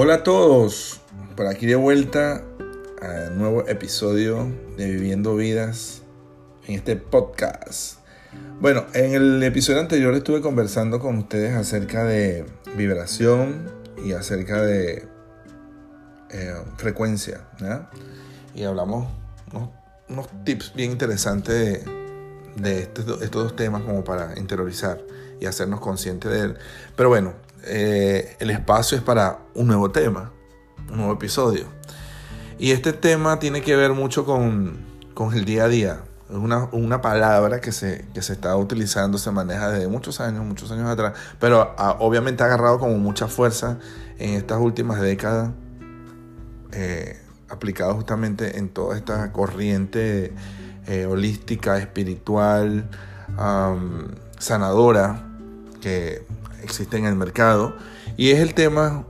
Hola a todos, por aquí de vuelta a un nuevo episodio de Viviendo Vidas en este podcast. Bueno, en el episodio anterior estuve conversando con ustedes acerca de vibración y acerca de eh, frecuencia, Y hablamos unos, tips bien interesantes de, estos, estos dos temas como para interiorizar y hacernos conscientes de él. Pero bueno, eh, el espacio es para un nuevo tema, un nuevo episodio. Y este tema tiene que ver mucho con, con el día a día. Es una, una, palabra que se, que se está utilizando, se maneja desde muchos años, muchos años atrás, pero obviamente ha agarrado como mucha fuerza en estas últimas décadas, eh, aplicado justamente en toda esta corriente eh, holística, espiritual, sanadora, que existe en el mercado. Y es el tema,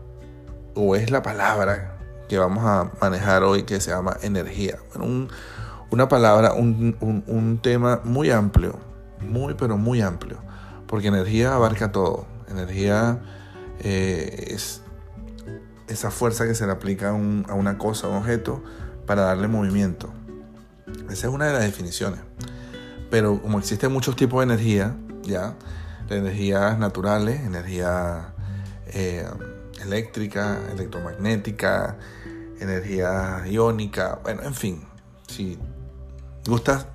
o es la palabra que vamos a manejar hoy que se llama energía. una palabra, un, tema muy amplio, muy pero muy amplio, porque energía abarca todo. Energía eh, es esa fuerza que se le aplica a, a una cosa, a un objeto, para darle movimiento. Esa es una de las definiciones. Pero como existen muchos tipos de energía, ya, energías naturales, energía eh, eléctrica, electromagnética, energía iónica, bueno, en fin, si gustas,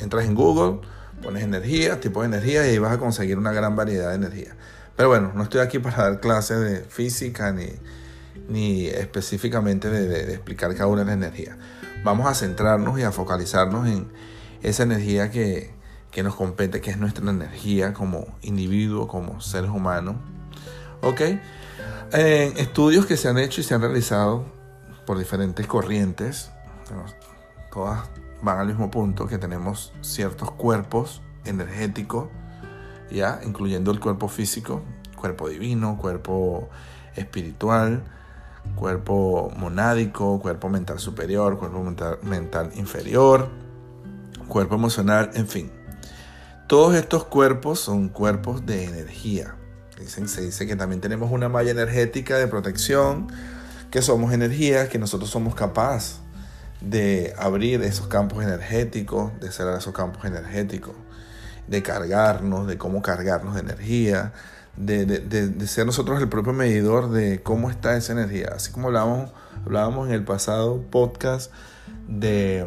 entras en Google, pones energía, tipo de energía y vas a conseguir una gran variedad de energía. Pero bueno, no estoy aquí para dar clases de física ni, ni específicamente de, de explicar cada una de las energías. Vamos a centrarnos y a focalizarnos en esa energía que, que nos compete, que es nuestra energía como individuo, como seres humanos. ¿Ok? Estudios que se han hecho y se han realizado por diferentes corrientes, todas van al mismo punto, que tenemos ciertos cuerpos energéticos, ya, incluyendo el cuerpo físico, cuerpo divino, cuerpo espiritual, cuerpo monádico, cuerpo mental superior, cuerpo mental inferior, cuerpo emocional, en fin. Todos estos cuerpos son cuerpos de energía. Dicen, se dice que también tenemos una malla energética de protección, que somos energía, que nosotros somos capaces de abrir esos campos energéticos, de cerrar esos campos energéticos, de cargarnos, de cómo cargarnos de energía, de, ser nosotros el propio medidor de cómo está esa energía. Así como hablábamos, hablábamos en el pasado podcast de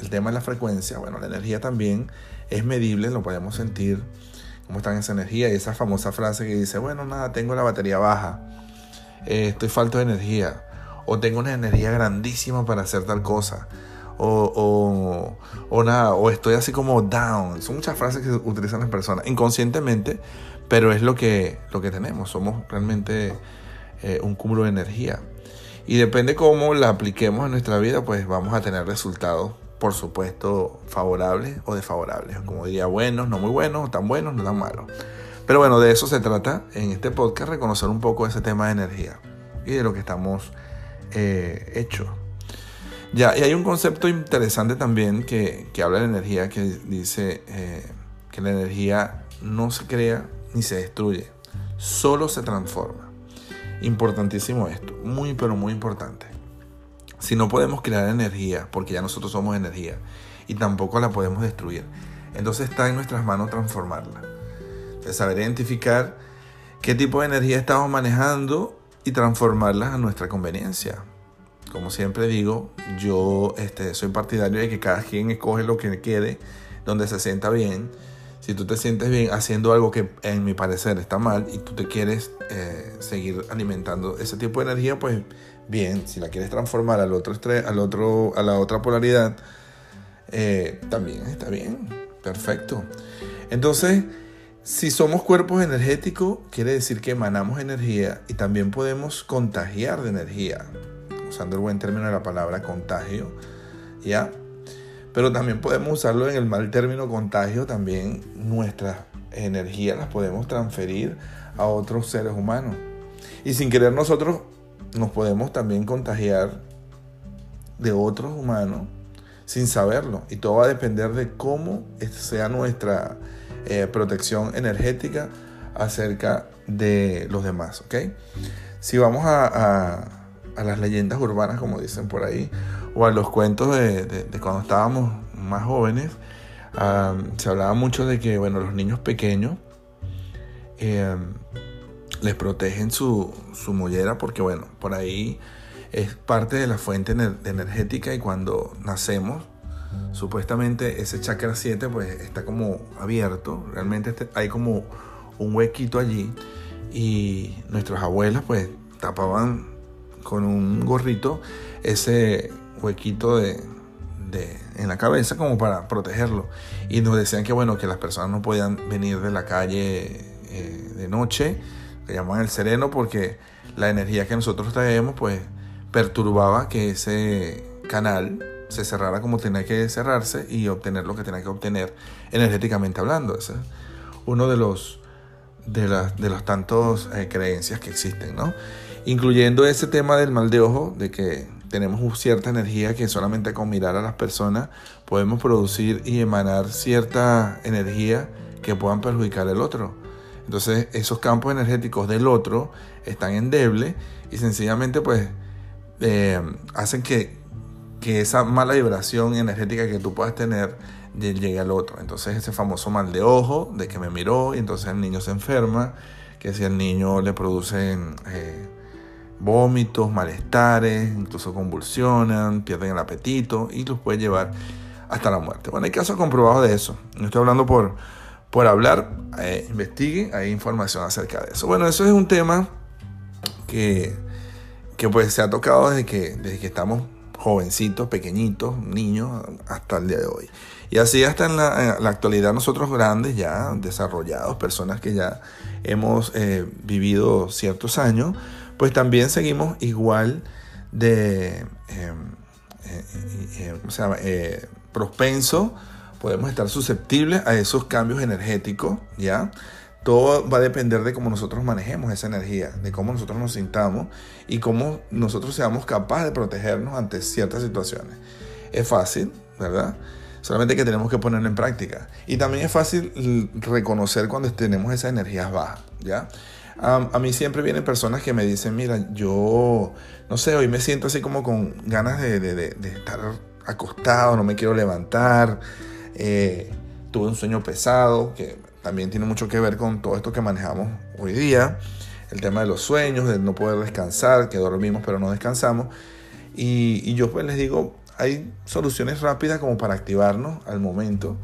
el tema de la frecuencia, bueno, la energía también es medible, lo podemos sentir, cómo está esa energía y esa famosa frase que dice, bueno, nada, tengo la batería baja, eh, estoy falto de energía, o tengo una energía grandísima para hacer tal cosa, o, o, nada, o estoy así como down. Son muchas frases que utilizan las personas inconscientemente, pero es lo que, lo que tenemos, somos realmente eh, un cúmulo de energía. Y depende cómo la apliquemos en nuestra vida, pues vamos a tener resultados por supuesto, favorables o desfavorables. Como diría, buenos, no muy buenos, tan buenos, no tan malos. Pero bueno, de eso se trata en este podcast, reconocer un poco ese tema de energía y de lo que estamos eh, hechos. Ya, y hay un concepto interesante también que, habla de energía, que dice eh, que la energía no se crea ni se destruye, solo se transforma. Importantísimo esto, muy pero muy importante. Si no podemos crear energía, porque ya nosotros somos energía, y tampoco la podemos destruir, entonces está en nuestras manos transformarla. Saber identificar qué tipo de energía estamos manejando y transformarla a nuestra conveniencia. Como siempre digo, yo este, soy partidario de que cada quien escoge lo que quiere, donde se sienta bien. Si tú te sientes bien haciendo algo que en mi parecer está mal y tú te quieres eh, seguir alimentando ese tipo de energía, pues bien, si la quieres transformar al otro, al otro, a la otra polaridad, eh, también está bien, perfecto. Entonces, si somos cuerpos energéticos, quiere decir que emanamos energía y también podemos contagiar de energía, usando el buen término de la palabra contagio, ¿ya? Pero también podemos usarlo en el mal término contagio, también nuestras energías las podemos transferir a otros seres humanos. Y sin querer nosotros nos podemos también contagiar de otros humanos sin saberlo. Y todo va a depender de cómo sea nuestra eh, protección energética acerca de los demás. ¿ok? si vamos a, las leyendas urbanas, como dicen por ahí, o a los cuentos de, cuando estábamos más jóvenes, se hablaba mucho de que, bueno, los niños pequeños eh, les protegen su, su mollera porque, bueno, por ahí es parte de la fuente energética y cuando nacemos, supuestamente ese chakra 7 pues está como abierto, realmente este, hay como un huequito allí y nuestras abuelas pues tapaban con un gorrito ese huequito de, en la cabeza como para protegerlo. Y nos decían que bueno que las personas no podían venir de la calle eh, de noche que llaman el sereno porque la energía que nosotros traemos pues perturbaba que ese canal se cerrara como tenía que cerrarse y obtener lo que tenía que obtener energéticamente hablando. Ese es uno de los de las de las tantos eh, creencias que existen, ¿no? Incluyendo ese tema del mal de ojo, de que tenemos cierta energía que solamente con mirar a las personas podemos producir y emanar cierta energía que puedan perjudicar al otro. Entonces esos campos energéticos del otro están endebles y sencillamente pues eh, hacen que, que esa mala vibración energética que tú puedas tener llegue al otro. Entonces ese famoso mal de ojo, de que me miró y entonces el niño se enferma, que si el niño le producen eh, vómitos, malestares, incluso convulsionan, pierden el apetito y los puede llevar hasta la muerte. Bueno, hay casos comprobados de eso. No estoy hablando por, por hablar, eh, investiguen, hay información acerca de eso. Bueno, eso es un tema que, que pues se ha tocado desde que, desde que estamos jovencitos, pequeñitos, niños, hasta el día de hoy. Y así hasta en la, actualidad nosotros grandes, ya desarrollados, personas que ya hemos eh, vivido ciertos años, pues también seguimos igual de em, eh, eh, propenso, podemos estar susceptibles a esos cambios energéticos, ¿ya? Todo va a depender de cómo nosotros manejemos esa energía, de cómo nosotros nos sintamos y cómo nosotros seamos capaces de protegernos ante ciertas situaciones. Es fácil, ¿verdad? Solamente que tenemos que ponerlo en práctica. Y también es fácil reconocer cuando tenemos esas energías bajas, ¿ya? a mí siempre vienen personas que me dicen, mira, yo, no sé, hoy me siento así como con ganas de, estar acostado, no me quiero levantar. Eh, tuve un sueño pesado, que también tiene mucho que ver con todo esto que manejamos hoy día, el tema de los sueños, de no poder descansar, que dormimos pero no descansamos. Y, yo pues les digo, hay soluciones rápidas como para activarnos al momento,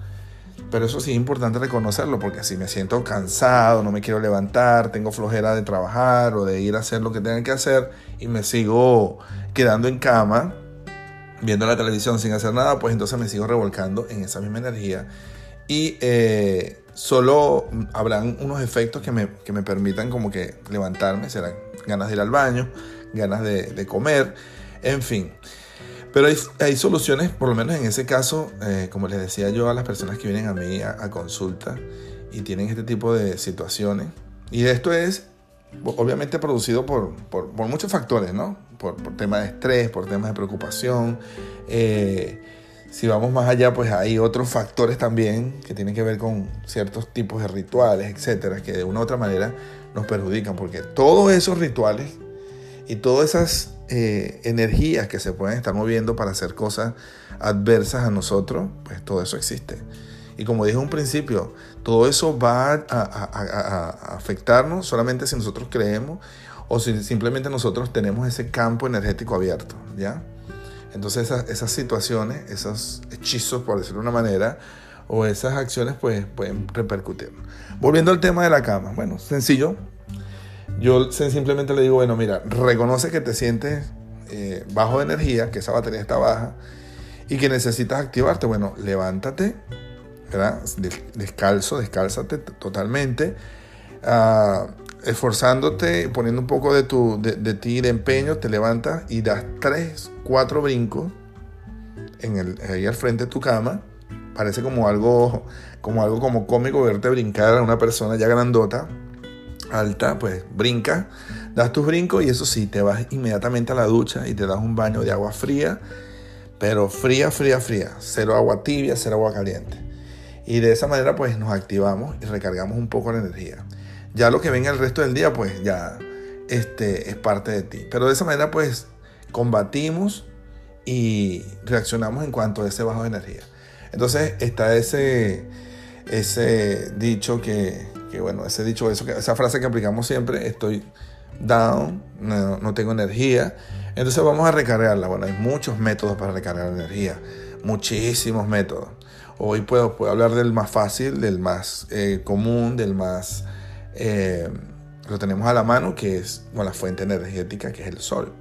pero eso sí es importante reconocerlo, porque si me siento cansado, no me quiero levantar, tengo flojera de trabajar o de ir a hacer lo que tenga que hacer y me sigo quedando en cama, viendo la televisión sin hacer nada, pues entonces me sigo revolcando en esa misma energía. Y eh, solo habrán unos efectos que me, que me, permitan como que levantarme, serán ganas de ir al baño, ganas de, comer, en fin. Pero hay, hay, soluciones, por lo menos en ese caso, eh, como les decía yo a las personas que vienen a mí a, consulta y tienen este tipo de situaciones. Y esto es obviamente producido por, por, por muchos factores, ¿no? Por, por, temas de estrés, por temas de preocupación. Eh, si vamos más allá, pues hay otros factores también que tienen que ver con ciertos tipos de rituales, etcétera, que de una u otra manera nos perjudican, porque todos esos rituales y todas esas eh, energías que se pueden estar moviendo para hacer cosas adversas a nosotros, pues todo eso existe. Y como dije un principio, todo eso va a afectarnos solamente si nosotros creemos o si simplemente nosotros tenemos ese campo energético abierto, ¿ya? Entonces esas, situaciones, esos hechizos, por decirlo de una manera, o esas acciones pues pueden repercutir. Volviendo al tema de la cama, bueno, sencillo. Yo simplemente le digo, bueno, mira, reconoce que te sientes eh, bajo de energía, que esa batería está baja y que necesitas activarte. Bueno, levántate, ¿verdad? Descalzo, descálzate totalmente. Uh, esforzándote, poniendo un poco de, tu, de, ti de empeño, te levantas y das tres, cuatro brincos en el, ahí al frente de tu cama. Parece como algo, como algo como cómico verte brincar a una persona ya grandota, alta, pues brinca, das tus brincos y eso sí, te vas inmediatamente a la ducha y te das un baño de agua fría, pero fría, fría, fría, cero agua tibia, cero agua caliente. Y de esa manera pues nos activamos y recargamos un poco la energía. Ya lo que venga el resto del día, pues ya este, es parte de ti. Pero de esa manera pues combatimos y reaccionamos en cuanto a ese bajo de energía. Entonces está ese, ese dicho que, bueno, ese dicho, eso, esa frase que aplicamos siempre, estoy down, no, tengo energía. Entonces vamos a recargarla. Bueno, hay muchos métodos para recargar energía, muchísimos métodos. Hoy puedo, puedo hablar del más fácil, del más eh, común, del más... Eh, lo tenemos a la mano, que es la fuente energética, que es el sol.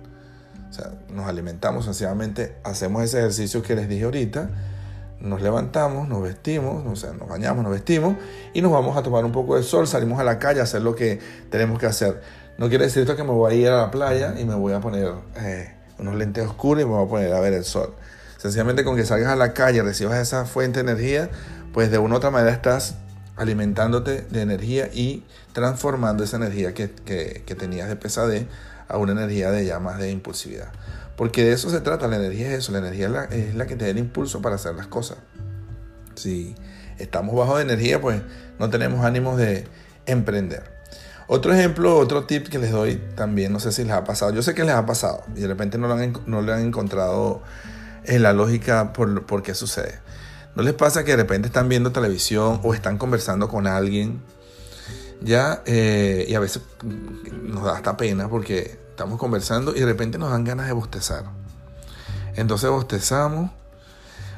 O sea, nos alimentamos sencillamente, hacemos ese ejercicio que les dije ahorita, nos levantamos, nos vestimos, o sea, nos bañamos, nos vestimos y nos vamos a tomar un poco de sol, salimos a la calle a hacer lo que tenemos que hacer. No quiere decir esto que me voy a ir a la playa y me voy a poner eh, unos lentes oscuros y me voy a poner a ver el sol. Sencillamente con que salgas a la calle, recibas esa fuente de energía, pues de una u otra manera estás alimentándote de energía y transformando esa energía que, tenías de pesadez a una energía de llamas de impulsividad. Porque de eso se trata, la energía es eso, la energía es la, que te da el impulso para hacer las cosas. Si estamos bajo de energía, pues no tenemos ánimos de emprender. Otro ejemplo, otro tip que les doy también, no sé si les ha pasado, yo sé que les ha pasado y de repente no lo han, no han encontrado en la lógica por, por qué sucede. ¿No les pasa que de repente están viendo televisión o están conversando con alguien? Ya, eh, y a veces nos da hasta pena porque estamos conversando y de repente nos dan ganas de bostezar. Entonces bostezamos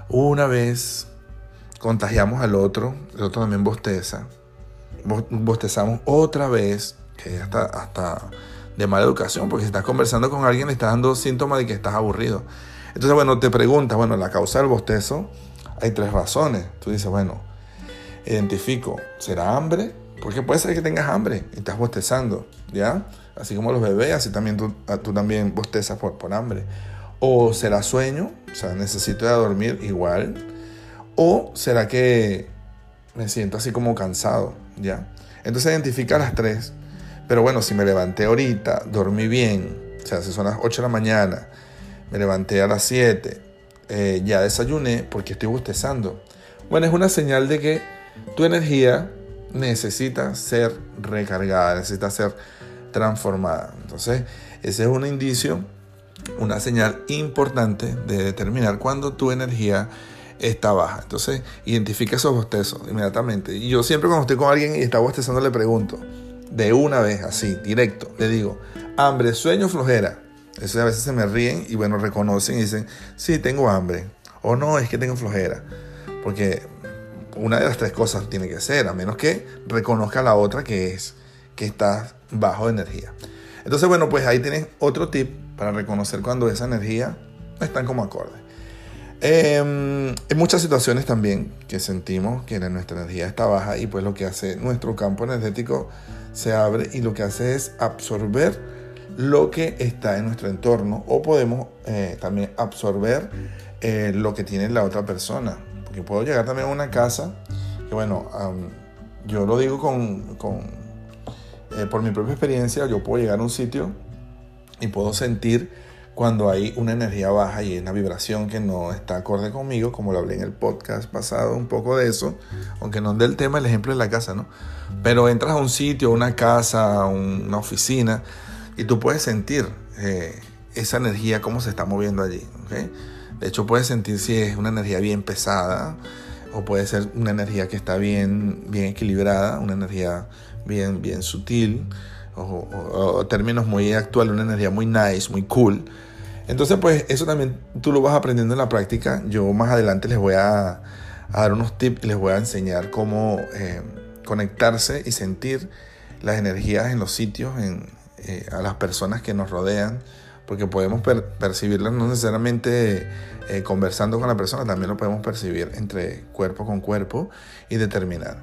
una vez, contagiamos al otro, el otro también bosteza, bostezamos otra vez, que hasta, hasta de mala educación, porque si estás conversando con alguien le estás dando síntomas de que estás aburrido. Entonces, bueno, te preguntas, bueno, la causa del bostezo hay tres razones. Tú dices, bueno, identifico, ¿será hambre? Porque puede ser que tengas hambre y estás bostezando, ¿ya? Así como los bebés, así también tú, ah, tú también bostezas por, por hambre. O será sueño, o sea, necesito ir a dormir igual. O será que me siento así como cansado, ¿ya? Entonces identifica las tres. Pero bueno, si me levanté ahorita, dormí bien, o sea, si son las 8 de la mañana, me levanté a las 7, eh, ya desayuné porque estoy bostezando. Bueno, es una señal de que tu energía necesita ser recargada, necesita ser transformada. Entonces, ese es un indicio, una señal importante de determinar cuando tu energía está baja. Entonces, identifica esos bostezos inmediatamente. Y yo siempre cuando estoy con alguien y está bostezando le pregunto, de una vez, así, directo, le digo, hambre, sueño, flojera. Eso a veces se me ríen y bueno, reconocen y dicen, sí, tengo hambre. O no, es que tengo flojera. Porque una de las tres cosas tiene que ser, a menos que reconozca la otra que es que está bajo de energía. Entonces, bueno, pues ahí tienes otro tip para reconocer cuando esa energía no está como acorde. Eh, hay muchas situaciones también que sentimos que nuestra energía está baja y pues lo que hace nuestro campo energético se abre y lo que hace es absorber lo que está en nuestro entorno o podemos eh, también absorber eh, lo que tiene la otra persona. Porque puedo llegar también a una casa, que bueno, yo lo digo con, con eh, por mi propia experiencia, yo puedo llegar a un sitio y puedo sentir cuando hay una energía baja y una vibración que no está acorde conmigo, como lo hablé en el podcast pasado, un poco de eso, aunque no del tema, el ejemplo de la casa, ¿no? Pero entras a un sitio, una casa, una oficina, y tú puedes sentir eh, esa energía, cómo se está moviendo allí. De hecho, puedes sentir si es una energía bien pesada o puede ser una energía que está bien, bien equilibrada, una energía bien, bien sutil o, términos muy actuales, una energía muy nice, muy cool. Entonces, pues eso también tú lo vas aprendiendo en la práctica. Yo más adelante les voy a, dar unos tips y les voy a enseñar cómo eh, conectarse y sentir las energías en los sitios, en, eh, a las personas que nos rodean, porque podemos percibirlas no necesariamente eh, conversando con la persona, también lo podemos percibir entre cuerpo con cuerpo y determinar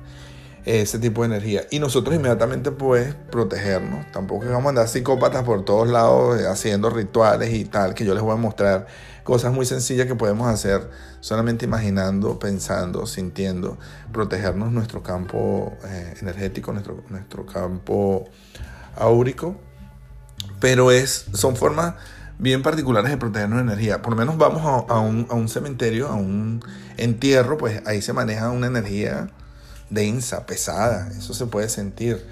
ese tipo de energía. Y nosotros inmediatamente pues protegernos. Tampoco vamos a andar psicópatas por todos lados eh, haciendo rituales y tal, que yo les voy a mostrar cosas muy sencillas que podemos hacer solamente imaginando, pensando, sintiendo, protegernos nuestro campo energético, nuestro, nuestro campo áurico pero es, son formas bien particulares de protegernos de energía. Por lo menos vamos a, un, cementerio, a un entierro, pues ahí se maneja una energía densa, pesada, eso se puede sentir.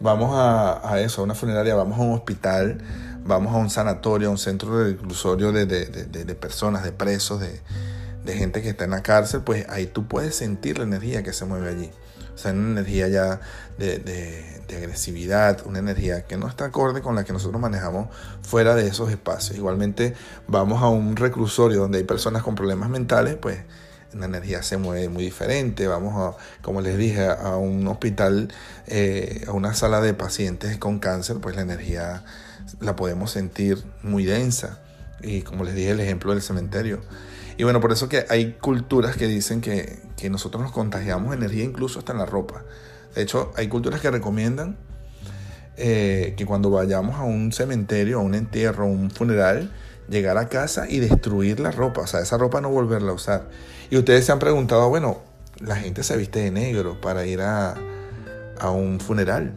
vamos a, eso, a una funeraria, vamos a un hospital, vamos a un sanatorio, a un centro de reclusorio de, de personas, de presos, de, gente que está en la cárcel, pues ahí tú puedes sentir la energía que se mueve allí. Sea, una energía ya de, agresividad, una energía que no está acorde con la que nosotros manejamos fuera de esos espacios. Igualmente, vamos a un reclusorio donde hay personas con problemas mentales, pues la energía se mueve muy diferente. Vamos a, como les dije, a un hospital, eh, a una sala de pacientes con cáncer, pues la energía la podemos sentir muy densa. Y como les dije, el ejemplo del cementerio. Y bueno, por eso que hay culturas que dicen que, que nosotros nos contagiamos energía incluso hasta en la ropa. De hecho, hay culturas que recomiendan eh, que cuando vayamos a un cementerio, a un entierro, a un funeral, llegar a casa y destruir la ropa, o sea, esa ropa no volverla a usar. Y ustedes se han preguntado, bueno, la gente se viste de negro para ir a, a un funeral.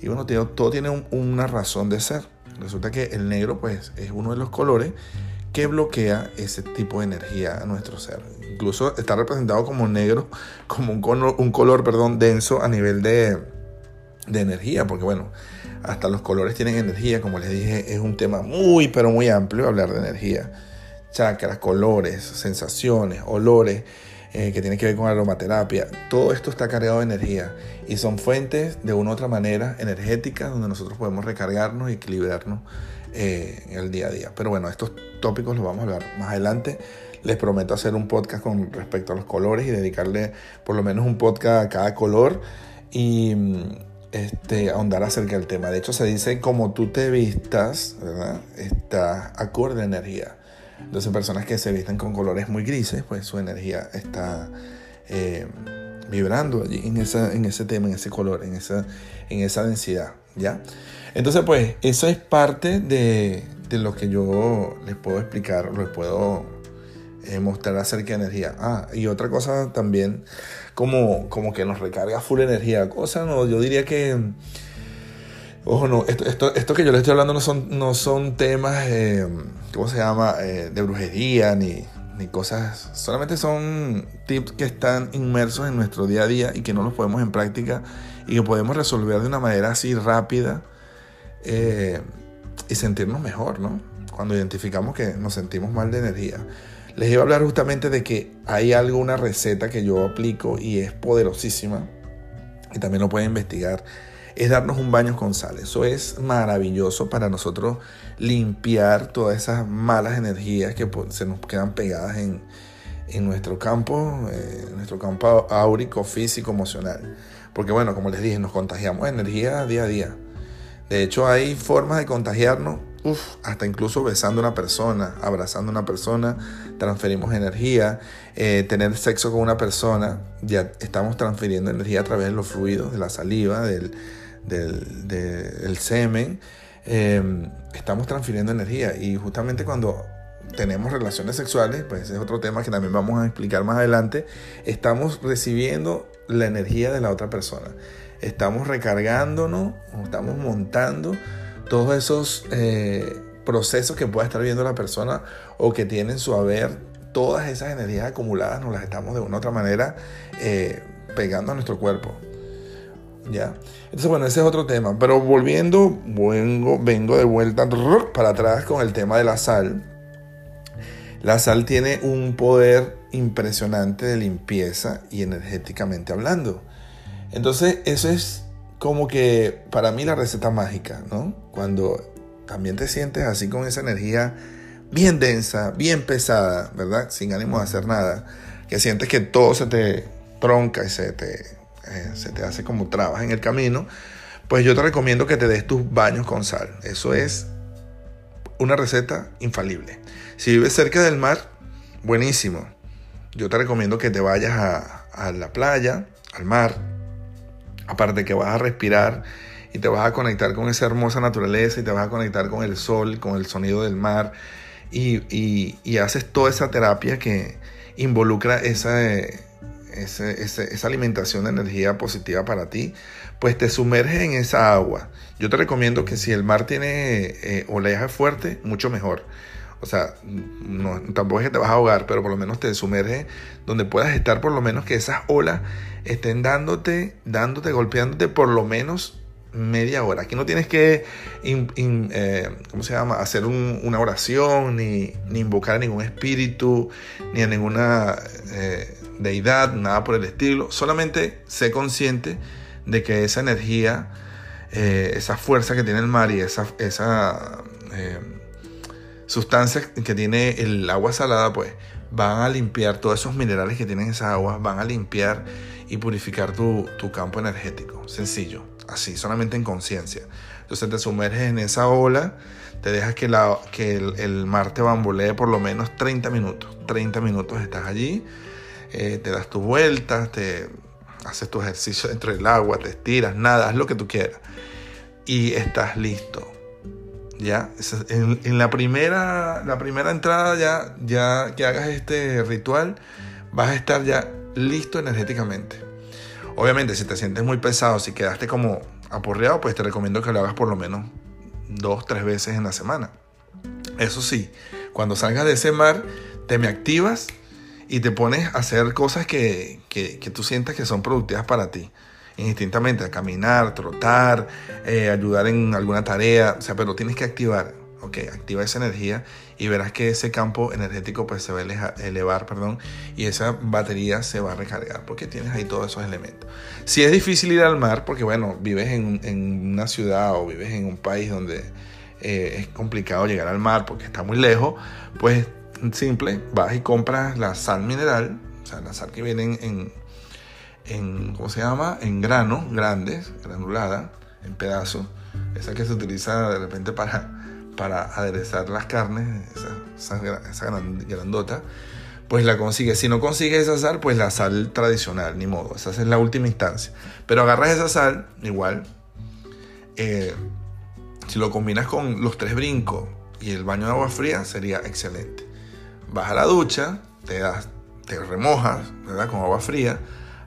Y bueno, todo tiene una razón de ser. Resulta que el negro, pues, es uno de los colores que bloquea ese tipo de energía a nuestro ser. Incluso está representado como negro, como un color, un color perdón, denso a nivel de, de energía, porque bueno, hasta los colores tienen energía, como les dije, es un tema muy, pero muy amplio hablar de energía. Chakras, colores, sensaciones, olores, eh, que tienen que ver con aromaterapia. Todo esto está cargado de energía y son fuentes de una u otra manera energéticas donde nosotros podemos recargarnos y equilibrarnos eh, en el día a día. Pero bueno, estos tópicos los vamos a hablar más adelante. Les prometo hacer un podcast con respecto a los colores y dedicarle por lo menos un podcast a cada color y mm, este, ahondar acerca del tema. De hecho, se dice como tú te vistas, ¿verdad? Está acorde a energía. Entonces, personas que se visten con colores muy grises, pues su energía está eh, vibrando allí en, esa, en ese tema, en ese color, en esa, en esa densidad. ¿Ya? Entonces, pues, eso es parte de, de lo que yo les puedo explicar, les puedo eh, mostrar acerca de energía. Ah, y otra cosa también, como, como que nos recarga full energía. Cosa, no, yo diría que. Ojo, no, esto, esto, esto que yo les estoy hablando no son, no son temas, eh, ¿cómo se llama?, eh, de brujería ni, ni cosas. Solamente son tips que están inmersos en nuestro día a día y que no los podemos en práctica y que podemos resolver de una manera así rápida eh, y sentirnos mejor, ¿no? Cuando identificamos que nos sentimos mal de energía. Les iba a hablar justamente de que hay algo, una receta que yo aplico y es poderosísima y también lo pueden investigar. Es darnos un baño con sal. Eso es maravilloso para nosotros limpiar todas esas malas energías que se nos quedan pegadas en, en nuestro campo, eh, nuestro campo áurico, físico, emocional. Porque bueno, como les dije, nos contagiamos energía día a día. De hecho, hay formas de contagiarnos, hasta incluso besando a una persona, abrazando a una persona, transferimos energía. Eh, tener sexo con una persona, ya estamos transfiriendo energía a través de los fluidos, de la saliva, del, del, semen. Em, estamos transfiriendo energía y justamente cuando tenemos relaciones sexuales, pues ese es otro tema que también vamos a explicar más adelante, estamos recibiendo la energía de la otra persona. Estamos recargándonos, estamos montando todos esos eh, procesos que pueda estar viendo la persona o que tienen su haber, todas esas energías acumuladas nos las estamos de una u otra manera eh, pegando a nuestro cuerpo. ¿Ya? Entonces, bueno, ese es otro tema. Pero volviendo, vengo, vengo de vuelta para atrás con el tema de la sal. La sal tiene un poder impresionante de limpieza y energéticamente hablando. Entonces, eso es como que para mí la receta mágica, ¿no? Cuando también te sientes así con esa energía bien densa, bien pesada, ¿verdad? Sin ánimo de hacer nada, que sientes que todo se te tronca y se te, eh, se te hace como trabas en el camino, pues yo te recomiendo que te des tus baños con sal. Eso es una receta infalible. Si vives cerca del mar, buenísimo. Yo te recomiendo que te vayas a, la playa, al mar, aparte que vas a respirar y te vas a conectar con esa hermosa naturaleza y te vas a conectar con el sol, con el sonido del mar y, haces toda esa terapia que involucra esa, esa, alimentación de energía positiva para ti, pues te sumerges en esa agua. Yo te recomiendo que si el mar tiene eh, oleaje fuerte, mucho mejor. O sea, no, tampoco es que te vas a ahogar, pero por lo menos te sumerges donde puedas estar, por lo menos que esas olas estén dándote, dándote, golpeándote por lo menos media hora. Aquí no tienes que, eh, ¿cómo se llama?, hacer una oración, ni, invocar a ningún espíritu, ni a ninguna eh, deidad, nada por el estilo. Solamente sé consciente de que esa energía, eh, esa fuerza que tiene el mar y esa, esa sustancia que tiene el agua salada, pues van a limpiar todos esos minerales que tienen esa agua, van a limpiar y purificar tu, campo energético. Sencillo, así, solamente en conciencia. Entonces te sumerges en esa ola, te dejas que, la, que el, mar te bambolee por lo menos 30 minutos. 30 minutos estás allí, eh, te das tus vueltas, te haces tu ejercicio dentro del agua, te estiras, nada, haz lo que tú quieras. Y estás listo. Ya, en, la, primera, la primera entrada ya, ya que hagas este ritual, vas a estar ya listo energéticamente. Obviamente, si te sientes muy pesado, si quedaste como aporreado, pues te recomiendo que lo hagas por lo menos dos, tres veces en la semana. Eso sí, cuando salgas de ese mar, te me activas y te pones a hacer cosas que, que, que tú sientas que son productivas para ti indistintamente, a caminar, trotar, eh, ayudar en alguna tarea, o sea, pero tienes que activar, ok, activa esa energía y verás que ese campo energético pues se va a elevar, perdón, y esa batería se va a recargar porque tienes ahí todos esos elementos. Si es difícil ir al mar, porque bueno, vives en, una ciudad o vives en un país donde eh, es complicado llegar al mar porque está muy lejos, pues simple, vas y compras la sal mineral, o sea, la sal que viene en en, ¿cómo se llama? En granos grandes, granulada, en pedazos. Esa que se utiliza de repente para, para aderezar las carnes, esa, esa, grandota, pues la consigues. Si no consigues esa sal, pues la sal tradicional, ni modo. Esa es la última instancia. Pero agarras esa sal, igual, eh, si lo combinas con los tres brincos y el baño de agua fría, sería excelente. Vas a la ducha, te das, te remojas, ¿verdad? Con agua fría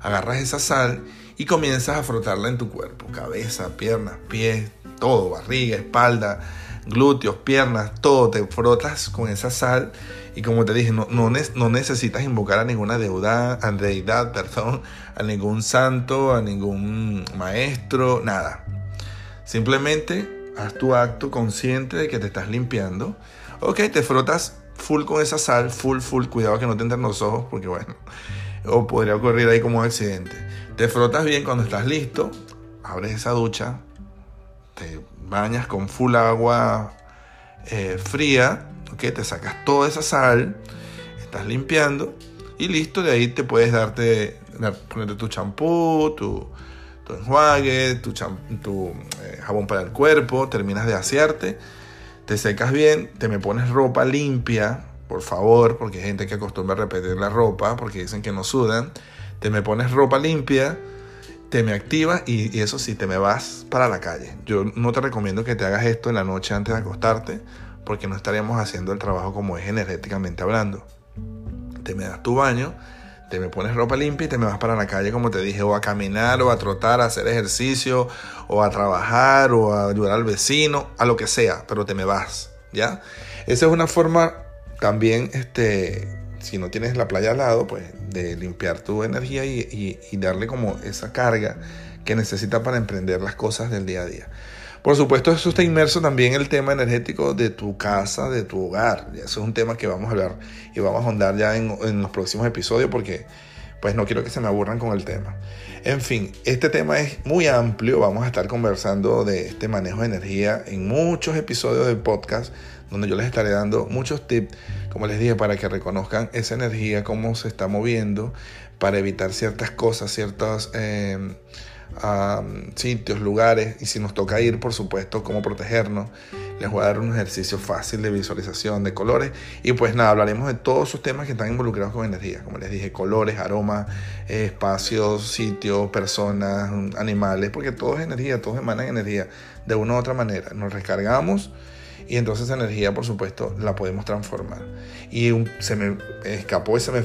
agarras esa sal y comienzas a frotarla en tu cuerpo, cabeza, piernas, pies, todo, barriga, espalda, glúteos, piernas, todo, te frotas con esa sal y como te dije, no, no, necesitas invocar a ninguna deuda, a deidad, perdón, a ningún santo, a ningún maestro, nada. Simplemente haz tu acto consciente de que te estás limpiando. Ok, te frotas full con esa sal, full, full, cuidado que no te entren los ojos, porque bueno, o podría ocurrir ahí como un accidente. Te frotas bien cuando estás listo, abres esa ducha, te bañas con full agua eh, fría, ¿okay? te sacas toda esa sal, estás limpiando y listo, de ahí te puedes darte, ponerte tu champú, tu, tu enjuague, tu, tu eh, jabón para el cuerpo, terminas de asearte, te secas bien, te me pones ropa limpia, por favor, porque hay gente que acostumbra a repetir la ropa, porque dicen que no sudan, te me pones ropa limpia, te me activas y, eso sí, te me vas para la calle. Yo no te recomiendo que te hagas esto en la noche antes de acostarte, porque no estaríamos haciendo el trabajo como es energéticamente hablando. Te me das tu baño, te me pones ropa limpia y te me vas para la calle, como te dije, o a caminar, o a trotar, a hacer ejercicio, o a trabajar, o a ayudar al vecino, a lo que sea, pero te me vas, ¿ya? Esa es una forma también, este, si no tienes la playa al lado, pues de limpiar tu energía y, darle como esa carga que necesita para emprender las cosas del día a día. Por supuesto, eso está inmerso también el tema energético de tu casa, de tu hogar. Eso es un tema que vamos a hablar y vamos a ahondar ya en, en, los próximos episodios porque pues no quiero que se me aburran con el tema. En fin, este tema es muy amplio. Vamos a estar conversando de este manejo de energía en muchos episodios del podcast donde yo les estaré dando muchos tips, como les dije, para que reconozcan esa energía, cómo se está moviendo, para evitar ciertas cosas, ciertos em, sitios, lugares, y si nos toca ir, por supuesto, cómo protegernos. Les voy a dar un ejercicio fácil de visualización de colores. Y pues nada, hablaremos de todos esos temas que están involucrados con energía. Como les dije, colores, aromas, espacios, sitios, personas, animales, porque todo es energía, todos emanan energía de una u otra manera. Nos recargamos y entonces esa energía, por supuesto, la podemos transformar. Y se me escapó y se me,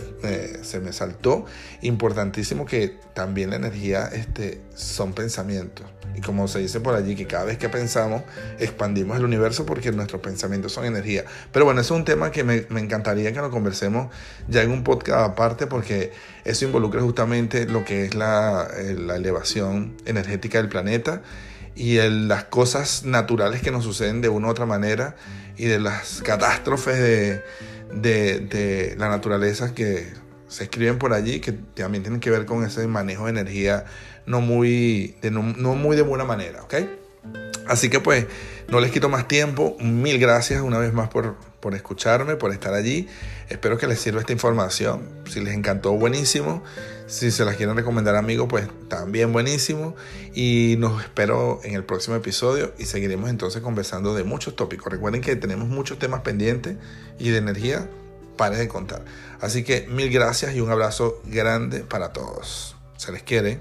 se me saltó, importantísimo que también la energía este, son pensamientos. Y como se dice por allí, que cada vez que pensamos, expandimos el universo porque nuestros pensamientos son energía. Pero bueno, eso es un tema que me, me encantaría que lo conversemos ya en un podcast aparte porque eso involucra justamente lo que es la, eh, la elevación energética del planeta y las cosas naturales que nos suceden de una u otra manera y de las catástrofes de, de, la naturaleza que se escriben por allí, que también tienen que ver con ese manejo de energía no muy de, no, muy de buena manera, ¿ok? Así que pues no les quito más tiempo. Mil gracias una vez más por, por escucharme, por estar allí. Espero que les sirva esta información. Si les encantó, buenísimo. Si se las quieren recomendar amigos, pues también buenísimo. Y nos espero en el próximo episodio y seguiremos entonces conversando de muchos tópicos. Recuerden que tenemos muchos temas pendientes y de energía, para de contar. Así que mil gracias y un abrazo grande para todos. Se les quiere.